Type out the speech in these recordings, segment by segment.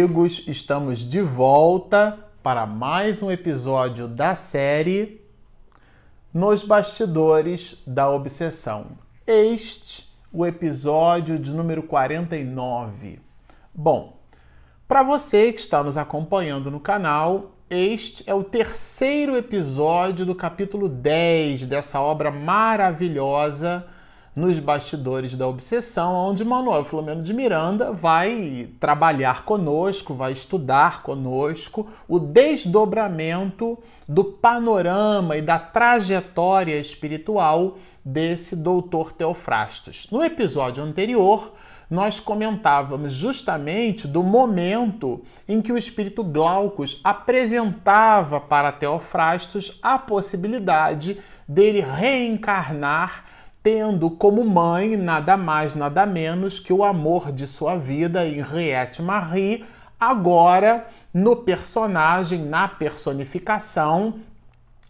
amigos, estamos de volta para mais um episódio da série Nos Bastidores da Obsessão. Este, o episódio de número 49. Bom, para você que está nos acompanhando no canal, este é o terceiro episódio do capítulo 10 dessa obra maravilhosa nos bastidores da obsessão, onde Manuel Filomeno de Miranda vai trabalhar conosco, vai estudar conosco o desdobramento do panorama e da trajetória espiritual desse doutor Teofrastos. No episódio anterior, nós comentávamos justamente do momento em que o espírito Glaucus apresentava para Teofrastos a possibilidade dele reencarnar tendo como mãe nada mais, nada menos que o amor de sua vida, Henriette Marie, agora no personagem, na personificação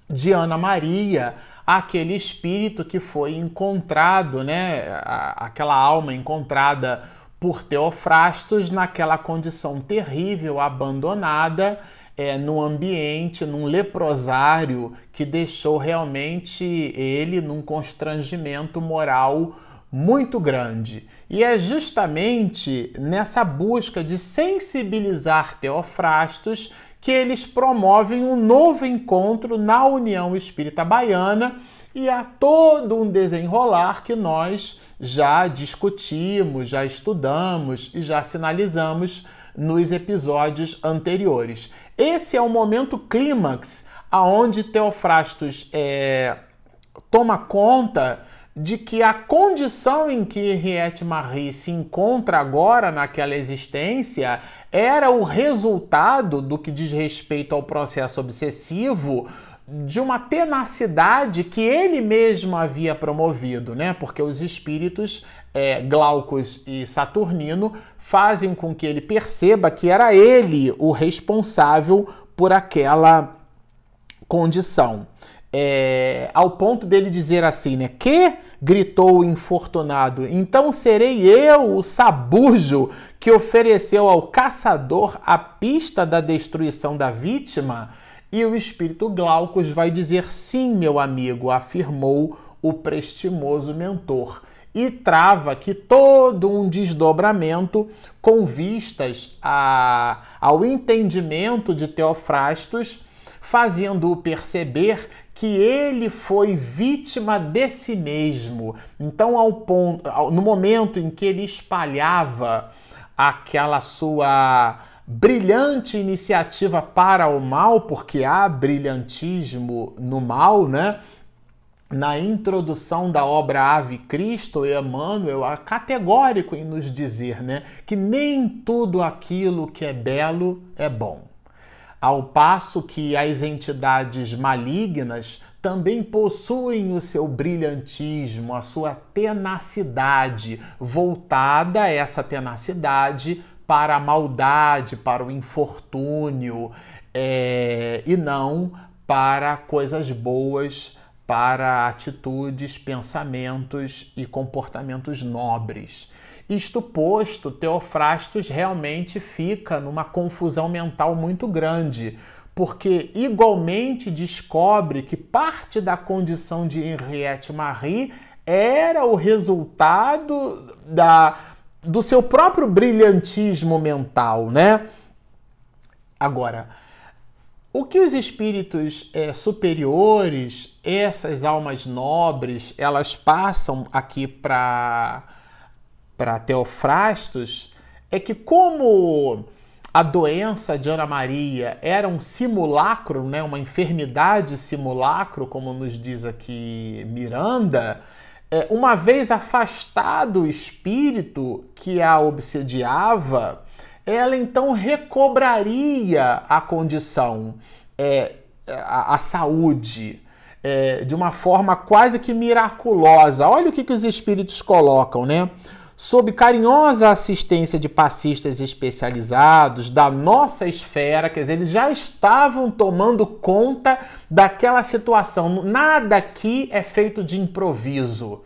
de Ana Maria, aquele espírito que foi encontrado, né, aquela alma encontrada por Teofrastos naquela condição terrível, abandonada, é, num ambiente, num leprosário que deixou realmente ele num constrangimento moral muito grande. E é justamente nessa busca de sensibilizar Teofrastos que eles promovem um novo encontro na União Espírita Baiana e há todo um desenrolar que nós já discutimos, já estudamos e já sinalizamos nos episódios anteriores. Esse é o momento clímax aonde Teofrastos é, toma conta de que a condição em que Henriette Marie se encontra agora naquela existência era o resultado do que diz respeito ao processo obsessivo de uma tenacidade que ele mesmo havia promovido, né? Porque os espíritos é, Glaucus e Saturnino fazem com que ele perceba que era ele o responsável por aquela condição. É, ao ponto dele dizer assim, né? Que gritou o infortunado, então serei eu o sabujo que ofereceu ao caçador a pista da destruição da vítima? E o espírito Glaucus vai dizer sim, meu amigo, afirmou o prestimoso mentor e trava aqui todo um desdobramento com vistas a, ao entendimento de Teofrastos, fazendo-o perceber que ele foi vítima de si mesmo. Então, ao ponto, no momento em que ele espalhava aquela sua brilhante iniciativa para o mal, porque há brilhantismo no mal, né? na introdução da obra Ave Cristo, Emmanuel é categórico em nos dizer né, que nem tudo aquilo que é belo é bom. Ao passo que as entidades malignas também possuem o seu brilhantismo, a sua tenacidade, voltada essa tenacidade para a maldade, para o infortúnio, é, e não para coisas boas para atitudes, pensamentos e comportamentos nobres. Isto posto, Teofrastos realmente fica numa confusão mental muito grande, porque igualmente descobre que parte da condição de Henriette Marie era o resultado da, do seu próprio brilhantismo mental, né? Agora, o que os espíritos é, superiores, essas almas nobres, elas passam aqui para Teofrastos é que, como a doença de Ana Maria era um simulacro, né, uma enfermidade simulacro, como nos diz aqui Miranda, é, uma vez afastado o espírito que a obsediava, ela então recobraria a condição, é, a, a, saúde, é, de uma forma quase que miraculosa. Olha o que, que os espíritos colocam, né? Sob carinhosa assistência de passistas especializados da nossa esfera, quer dizer, eles já estavam tomando conta daquela situação. Nada aqui é feito de improviso.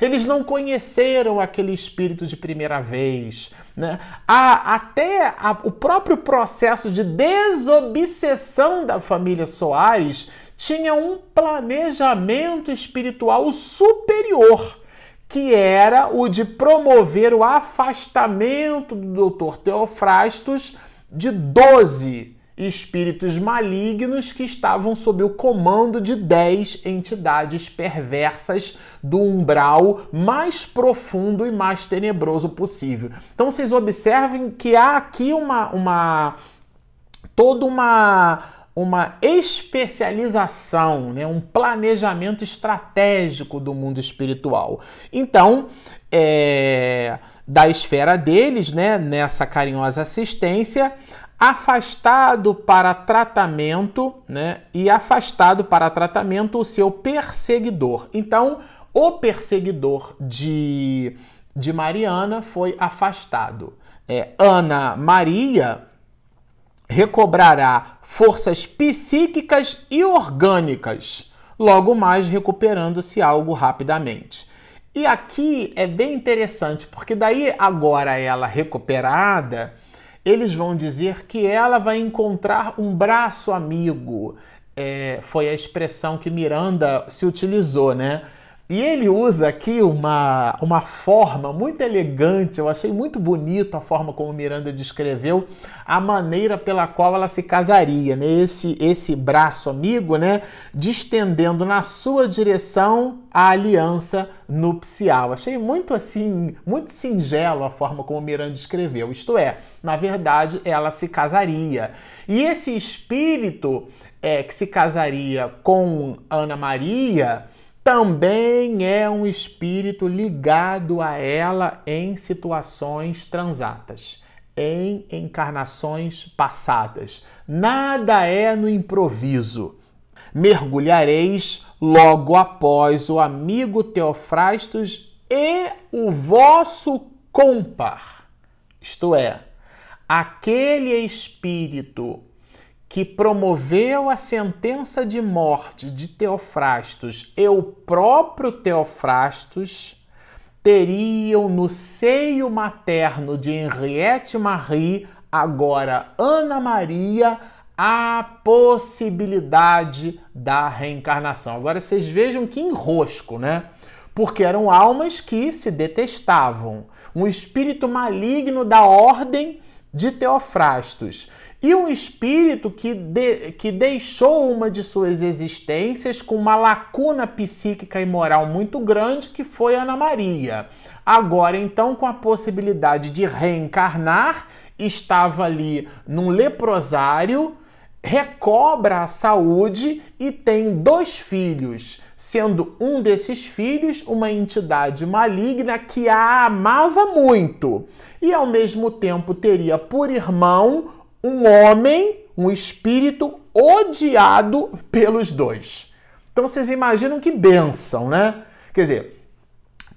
Eles não conheceram aquele espírito de primeira vez. Né? Há até a, o próprio processo de desobsessão da família Soares tinha um planejamento espiritual superior, que era o de promover o afastamento do Dr. Teofrastos de 12 espíritos malignos que estavam sob o comando de dez entidades perversas do umbral mais profundo e mais tenebroso possível. Então vocês observem que há aqui uma, uma toda uma uma especialização, né, um planejamento estratégico do mundo espiritual. Então, é, da esfera deles, né, nessa carinhosa assistência, afastado para tratamento, né? E afastado para tratamento o seu perseguidor. Então, o perseguidor de, de Mariana foi afastado. É, Ana Maria recobrará forças psíquicas e orgânicas, logo mais recuperando-se algo rapidamente. E aqui é bem interessante, porque daí agora ela recuperada, eles vão dizer que ela vai encontrar um braço amigo. É, foi a expressão que Miranda se utilizou, né? E ele usa aqui uma, uma forma muito elegante, eu achei muito bonito a forma como Miranda descreveu a maneira pela qual ela se casaria, né? Esse, esse braço amigo, né? Distendendo na sua direção a aliança nupcial. Achei muito assim, muito singelo a forma como Miranda descreveu. Isto é, na verdade, ela se casaria. E esse espírito é, que se casaria com Ana Maria também é um espírito ligado a ela em situações transatas, em encarnações passadas. Nada é no improviso. Mergulhareis logo após o amigo Teofrastos e o vosso compar, isto é, aquele espírito que promoveu a sentença de morte de Teofrastos e o próprio Teofrastos teriam no seio materno de Henriette Marie, agora Ana Maria, a possibilidade da reencarnação. Agora vocês vejam que enrosco, né? Porque eram almas que se detestavam. Um espírito maligno da ordem de Teofrastos e um espírito que, de, que deixou uma de suas existências com uma lacuna psíquica e moral muito grande, que foi Ana Maria. Agora, então, com a possibilidade de reencarnar, estava ali num leprosário, recobra a saúde e tem dois filhos, sendo um desses filhos uma entidade maligna que a amava muito e ao mesmo tempo teria por irmão um homem, um espírito odiado pelos dois. Então vocês imaginam que benção, né? Quer dizer,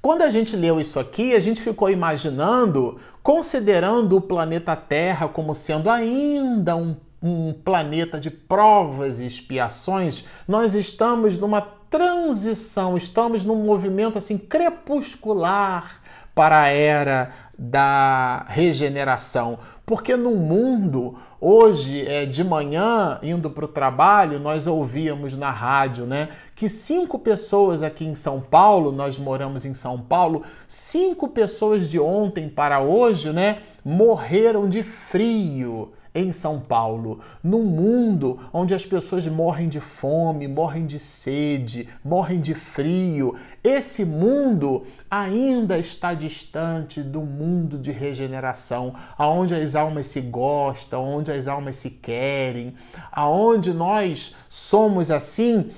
quando a gente leu isso aqui, a gente ficou imaginando, considerando o planeta Terra como sendo ainda um, um planeta de provas e expiações, nós estamos numa transição, estamos num movimento assim crepuscular para a era da regeneração. Porque no mundo, hoje, é, de manhã, indo para o trabalho, nós ouvíamos na rádio né, que cinco pessoas aqui em São Paulo, nós moramos em São Paulo, cinco pessoas de ontem para hoje né, morreram de frio em São Paulo, num mundo onde as pessoas morrem de fome, morrem de sede, morrem de frio. Esse mundo ainda está distante do mundo de regeneração, aonde as almas se gostam, onde as almas se querem, aonde nós somos assim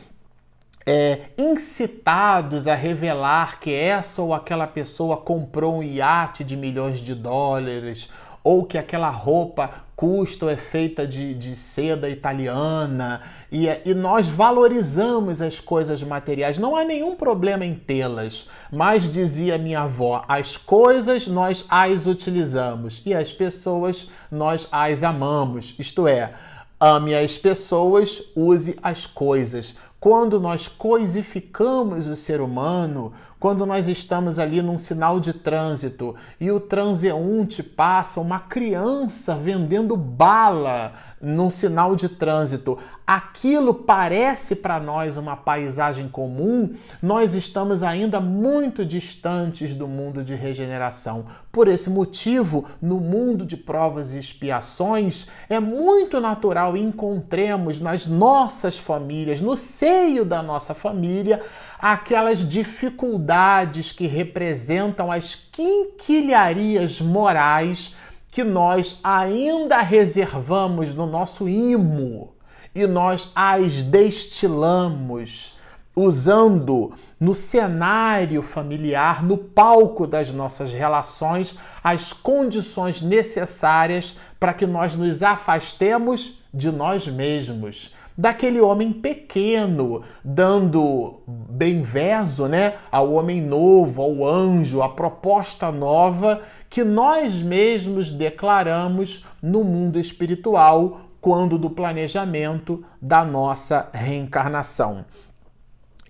é, incitados a revelar que essa ou aquela pessoa comprou um iate de milhões de dólares ou que aquela roupa custa ou é feita de, de seda italiana e, e nós valorizamos as coisas materiais. Não há nenhum problema em tê-las, mas dizia minha avó: as coisas nós as utilizamos e as pessoas nós as amamos. Isto é, ame as pessoas, use as coisas. quando nós coisificamos o ser humano, quando nós estamos ali num sinal de trânsito e o transeunte passa uma criança vendendo bala num sinal de trânsito, aquilo parece para nós uma paisagem comum, nós estamos ainda muito distantes do mundo de regeneração. Por esse motivo, no mundo de provas e expiações, é muito natural encontremos nas nossas famílias, no seio da nossa família, aquelas dificuldades que representam as quinquilharias morais que nós ainda reservamos no nosso imo e nós as destilamos usando no cenário familiar, no palco das nossas relações, as condições necessárias para que nós nos afastemos de nós mesmos, daquele homem pequeno, dando bem-veso né, ao homem novo, ao anjo, à proposta nova que nós mesmos declaramos no mundo espiritual quando do planejamento da nossa reencarnação.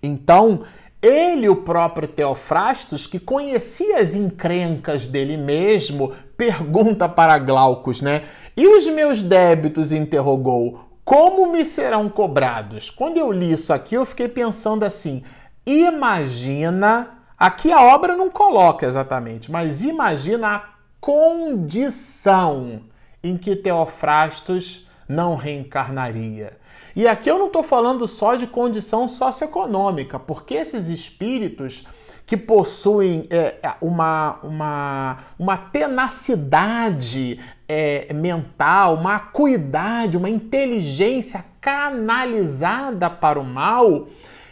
Então, ele, o próprio Teofrastos, que conhecia as encrencas dele mesmo, pergunta para Glaucus, né? E os meus débitos? interrogou como me serão cobrados? Quando eu li isso aqui, eu fiquei pensando assim: imagina. Aqui a obra não coloca exatamente, mas imagina a condição em que Teofrastos não reencarnaria. E aqui eu não estou falando só de condição socioeconômica, porque esses espíritos que possuem é, é, uma, uma, uma tenacidade é, mental, uma acuidade, uma inteligência canalizada para o mal,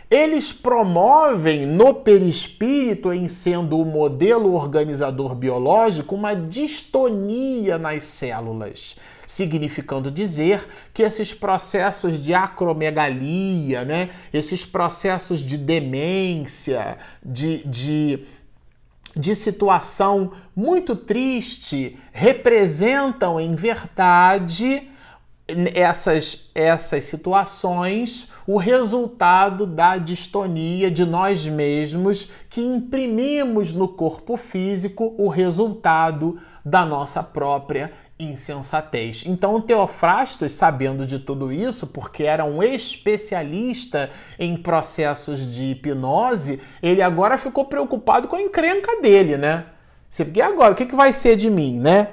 eles promovem no perispírito, em sendo o modelo organizador biológico, uma distonia nas células significando dizer que esses processos de acromegalia, né, esses processos de demência, de, de, de situação muito triste, representam em verdade essas, essas situações o resultado da distonia de nós mesmos que imprimimos no corpo físico o resultado da nossa própria insensatez. Então, Teofrastos, sabendo de tudo isso, porque era um especialista em processos de hipnose, ele agora ficou preocupado com a encrenca dele, né? Porque agora, o que, vai ser de mim, né?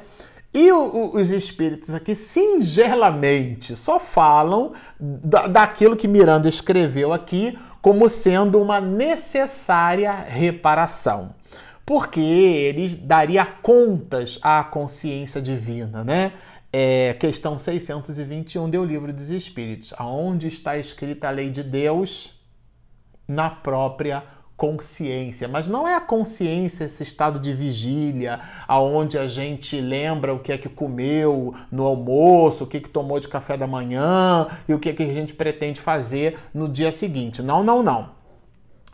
E o, os espíritos aqui, singelamente, só falam da, daquilo que Miranda escreveu aqui como sendo uma necessária reparação porque ele daria contas à consciência divina, né? É, questão 621 do Livro dos Espíritos, aonde está escrita a lei de Deus na própria consciência, mas não é a consciência esse estado de vigília, aonde a gente lembra o que é que comeu no almoço, o que é que tomou de café da manhã e o que é que a gente pretende fazer no dia seguinte. Não, não, não.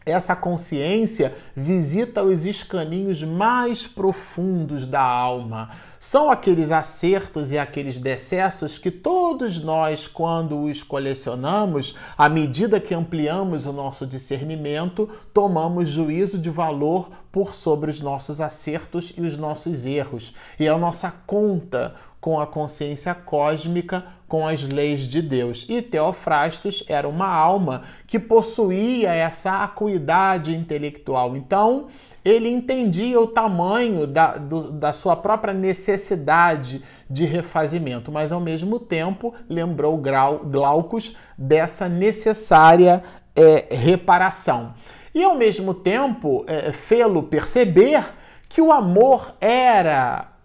Essa consciência visita os escaninhos mais profundos da alma. São aqueles acertos e aqueles decessos que todos nós, quando os colecionamos, à medida que ampliamos o nosso discernimento, tomamos juízo de valor por sobre os nossos acertos e os nossos erros. E a nossa conta com a consciência cósmica com as leis de Deus. E Teofrastos era uma alma que possuía essa acuidade intelectual. Então, ele entendia o tamanho da, do, da sua própria necessidade de refazimento, mas ao mesmo tempo lembrou Glaucus dessa necessária é, reparação. E ao mesmo tempo é, fê-lo perceber que o amor era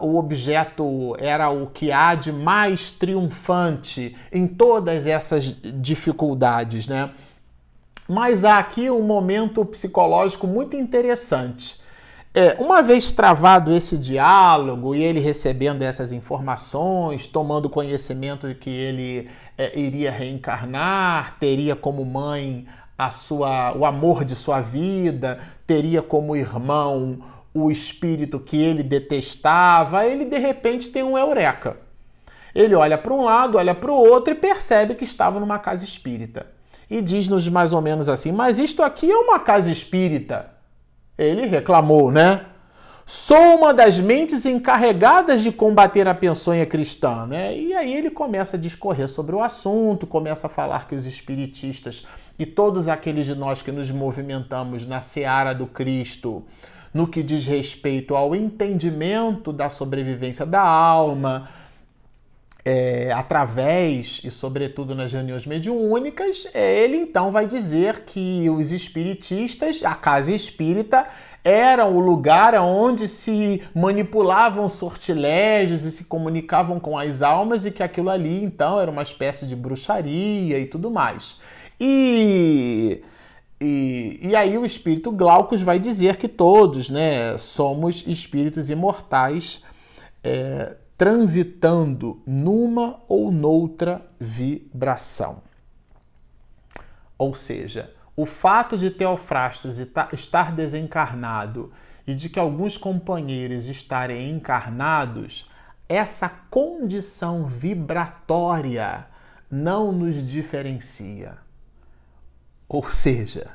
o objeto era o que há de mais triunfante em todas essas dificuldades, né? Mas há aqui um momento psicológico muito interessante. É, uma vez travado esse diálogo e ele recebendo essas informações, tomando conhecimento de que ele é, iria reencarnar, teria como mãe a sua, o amor de sua vida, teria como irmão o espírito que ele detestava, ele de repente tem um eureka. Ele olha para um lado, olha para o outro e percebe que estava numa casa espírita. e diz-nos mais ou menos assim: Mas isto aqui é uma casa espírita. Ele reclamou, né? Sou uma das mentes encarregadas de combater a peçonha cristã, né? E aí ele começa a discorrer sobre o assunto, começa a falar que os espiritistas e todos aqueles de nós que nos movimentamos na seara do Cristo, no que diz respeito ao entendimento da sobrevivência da alma, é, através e sobretudo nas reuniões mediúnicas, ele então vai dizer que os espiritistas, a casa espírita, era o lugar onde se manipulavam sortilégios e se comunicavam com as almas e que aquilo ali então era uma espécie de bruxaria e tudo mais. E, e, e aí o espírito Glaucus vai dizer que todos né, somos espíritos imortais é, transitando numa ou noutra vibração. Ou seja, o fato de Teofrastos estar desencarnado e de que alguns companheiros estarem encarnados, essa condição vibratória não nos diferencia. Ou seja,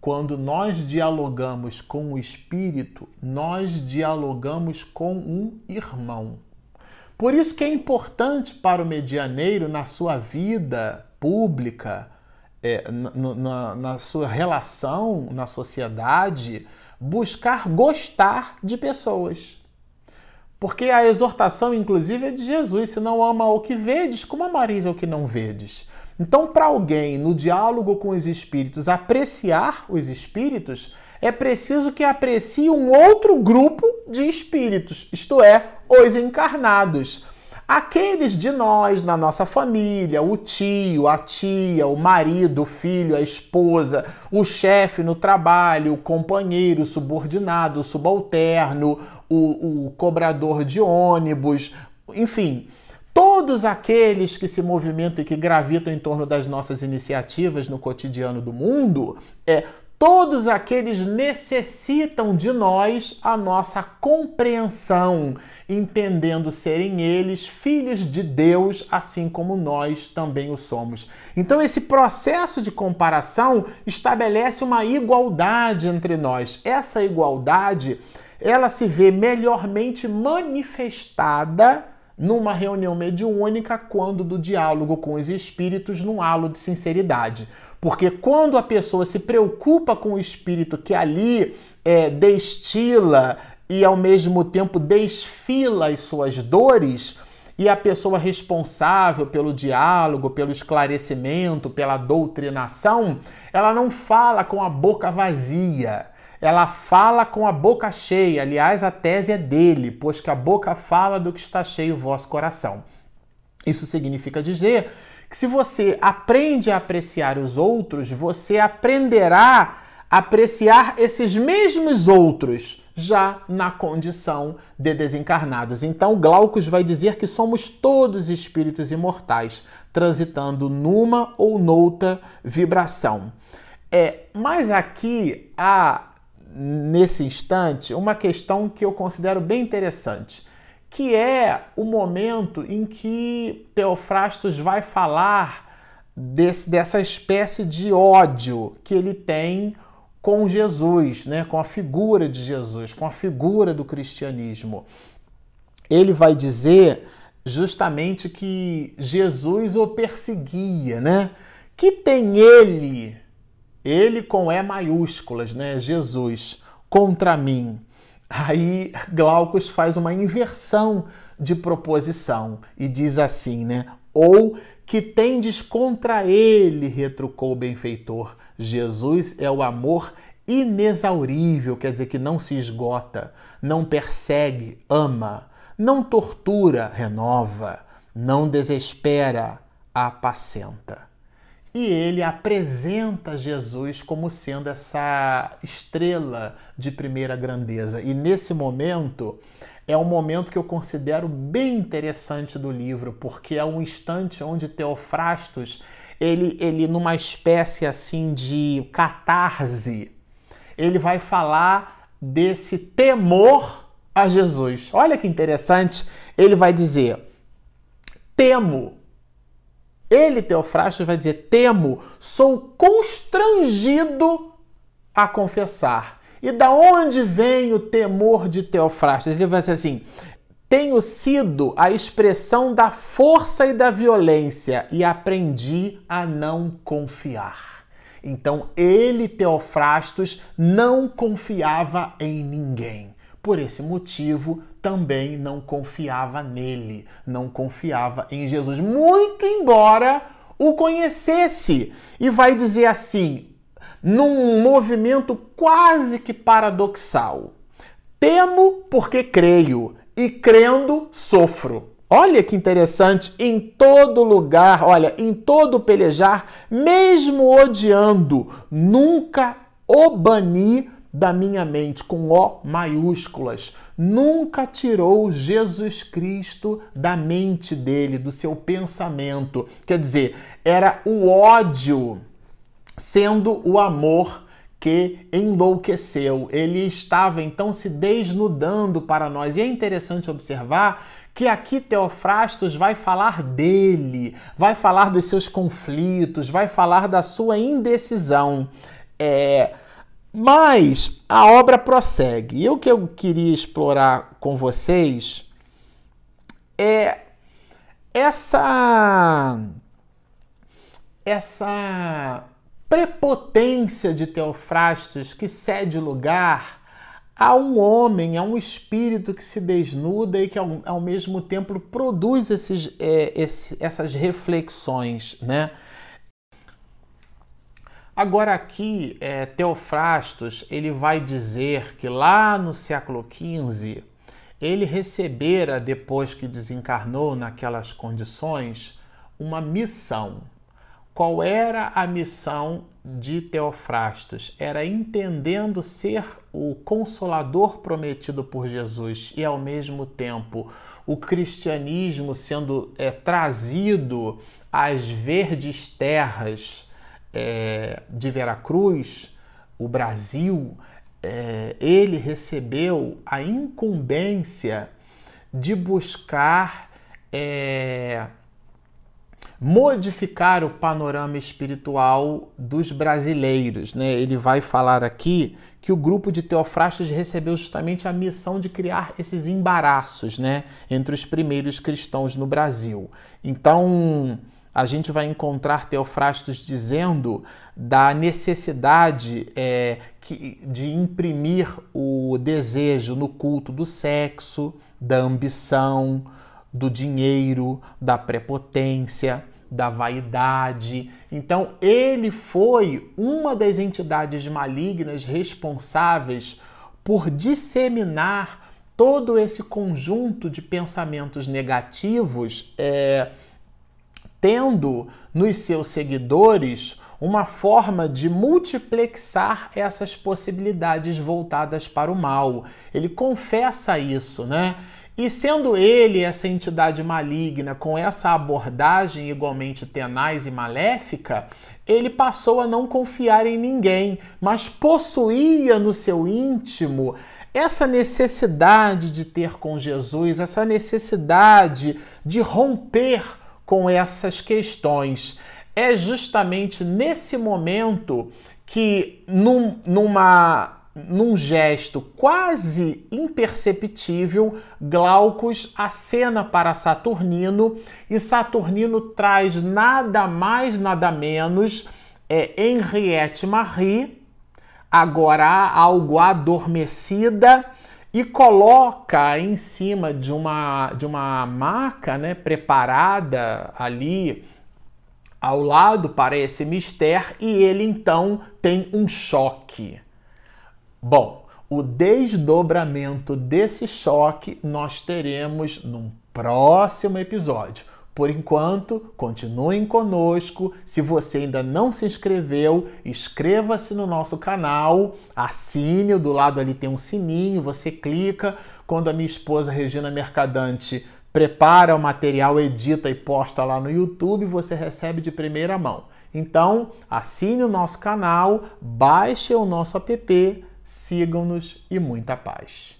quando nós dialogamos com o espírito, nós dialogamos com um irmão. Por isso que é importante para o medianeiro na sua vida pública, é, na, na sua relação na sociedade, buscar gostar de pessoas. Porque a exortação, inclusive, é de Jesus: se não ama o que vedes, como amareis o que não vedes? Então, para alguém, no diálogo com os espíritos, apreciar os espíritos, é preciso que aprecie um outro grupo de espíritos, isto é, os encarnados. Aqueles de nós, na nossa família, o tio, a tia, o marido, o filho, a esposa, o chefe no trabalho, o companheiro, o subordinado, o subalterno, o, o cobrador de ônibus, enfim, todos aqueles que se movimentam e que gravitam em torno das nossas iniciativas no cotidiano do mundo, é Todos aqueles necessitam de nós a nossa compreensão, entendendo serem eles filhos de Deus, assim como nós também o somos. Então, esse processo de comparação estabelece uma igualdade entre nós. Essa igualdade, ela se vê melhormente manifestada numa reunião mediúnica quando do diálogo com os espíritos num halo de sinceridade. Porque quando a pessoa se preocupa com o espírito que ali é, destila e ao mesmo tempo desfila as suas dores, e a pessoa responsável pelo diálogo, pelo esclarecimento, pela doutrinação, ela não fala com a boca vazia ela fala com a boca cheia. Aliás, a tese é dele, pois que a boca fala do que está cheio o vosso coração. Isso significa dizer que se você aprende a apreciar os outros, você aprenderá a apreciar esses mesmos outros já na condição de desencarnados. Então, Glaucus vai dizer que somos todos espíritos imortais, transitando numa ou noutra vibração. É, mas aqui a nesse instante uma questão que eu considero bem interessante, que é o momento em que Teofrastos vai falar desse, dessa espécie de ódio que ele tem com Jesus, né, com a figura de Jesus, com a figura do cristianismo. Ele vai dizer justamente que Jesus o perseguia, né? Que tem ele ele com E maiúsculas, né? Jesus, contra mim. Aí Glaucus faz uma inversão de proposição e diz assim, né? Ou que tendes contra ele, retrucou o benfeitor. Jesus é o amor inexaurível, quer dizer que não se esgota, não persegue, ama, não tortura, renova, não desespera, apacenta e ele apresenta Jesus como sendo essa estrela de primeira grandeza. E nesse momento é um momento que eu considero bem interessante do livro, porque é um instante onde Teofrastos, ele, ele numa espécie assim de catarse, ele vai falar desse temor a Jesus. Olha que interessante, ele vai dizer: temo ele, Teofrastos, vai dizer: temo, sou constrangido a confessar. E da onde vem o temor de Teofrastos? Ele vai dizer assim: tenho sido a expressão da força e da violência e aprendi a não confiar. Então ele, Teofrastos, não confiava em ninguém. Por esse motivo, também não confiava nele, não confiava em Jesus, muito embora o conhecesse. E vai dizer assim, num movimento quase que paradoxal: Temo porque creio, e crendo sofro. Olha que interessante, em todo lugar, olha, em todo pelejar, mesmo odiando, nunca o bani da minha mente, com O maiúsculas. Nunca tirou Jesus Cristo da mente dele, do seu pensamento. Quer dizer, era o ódio sendo o amor que enlouqueceu. Ele estava então se desnudando para nós. E é interessante observar que aqui Teofrastos vai falar dele, vai falar dos seus conflitos, vai falar da sua indecisão. É, mas a obra prossegue. E o que eu queria explorar com vocês é essa essa prepotência de Teofrastos que cede lugar a um homem, a um espírito que se desnuda e que ao, ao mesmo tempo produz esses, é, esse, essas reflexões, né? Agora aqui, é, Teofrastos, ele vai dizer que lá no século XV, ele recebera, depois que desencarnou naquelas condições, uma missão. Qual era a missão de Teofrastos? Era entendendo ser o consolador prometido por Jesus e, ao mesmo tempo, o cristianismo sendo é, trazido às verdes terras é, de Veracruz, o Brasil, é, ele recebeu a incumbência de buscar é, modificar o panorama espiritual dos brasileiros. Né? Ele vai falar aqui que o grupo de Teofrastos recebeu justamente a missão de criar esses embaraços né? entre os primeiros cristãos no Brasil. Então, a gente vai encontrar Teofrastos dizendo da necessidade é, que, de imprimir o desejo no culto do sexo, da ambição, do dinheiro, da prepotência, da vaidade. Então, ele foi uma das entidades malignas responsáveis por disseminar todo esse conjunto de pensamentos negativos, é, tendo nos seus seguidores uma forma de multiplexar essas possibilidades voltadas para o mal. Ele confessa isso, né? E sendo ele essa entidade maligna com essa abordagem igualmente tenaz e maléfica, ele passou a não confiar em ninguém, mas possuía no seu íntimo essa necessidade de ter com Jesus, essa necessidade de romper com essas questões. É justamente nesse momento que, num, numa num gesto quase imperceptível, Glaucus acena para Saturnino e Saturnino traz nada mais, nada menos é, Henriette Marie, agora algo adormecida, e coloca em cima de uma, de uma maca né, preparada ali ao lado para esse mistério, e ele então tem um choque Bom, o desdobramento desse choque nós teremos num próximo episódio. Por enquanto, continuem conosco. Se você ainda não se inscreveu, inscreva-se no nosso canal, assine, do lado ali tem um sininho, você clica. Quando a minha esposa Regina Mercadante prepara o material, edita e posta lá no YouTube, você recebe de primeira mão. Então, assine o nosso canal, baixe o nosso app sigam-nos e muita paz.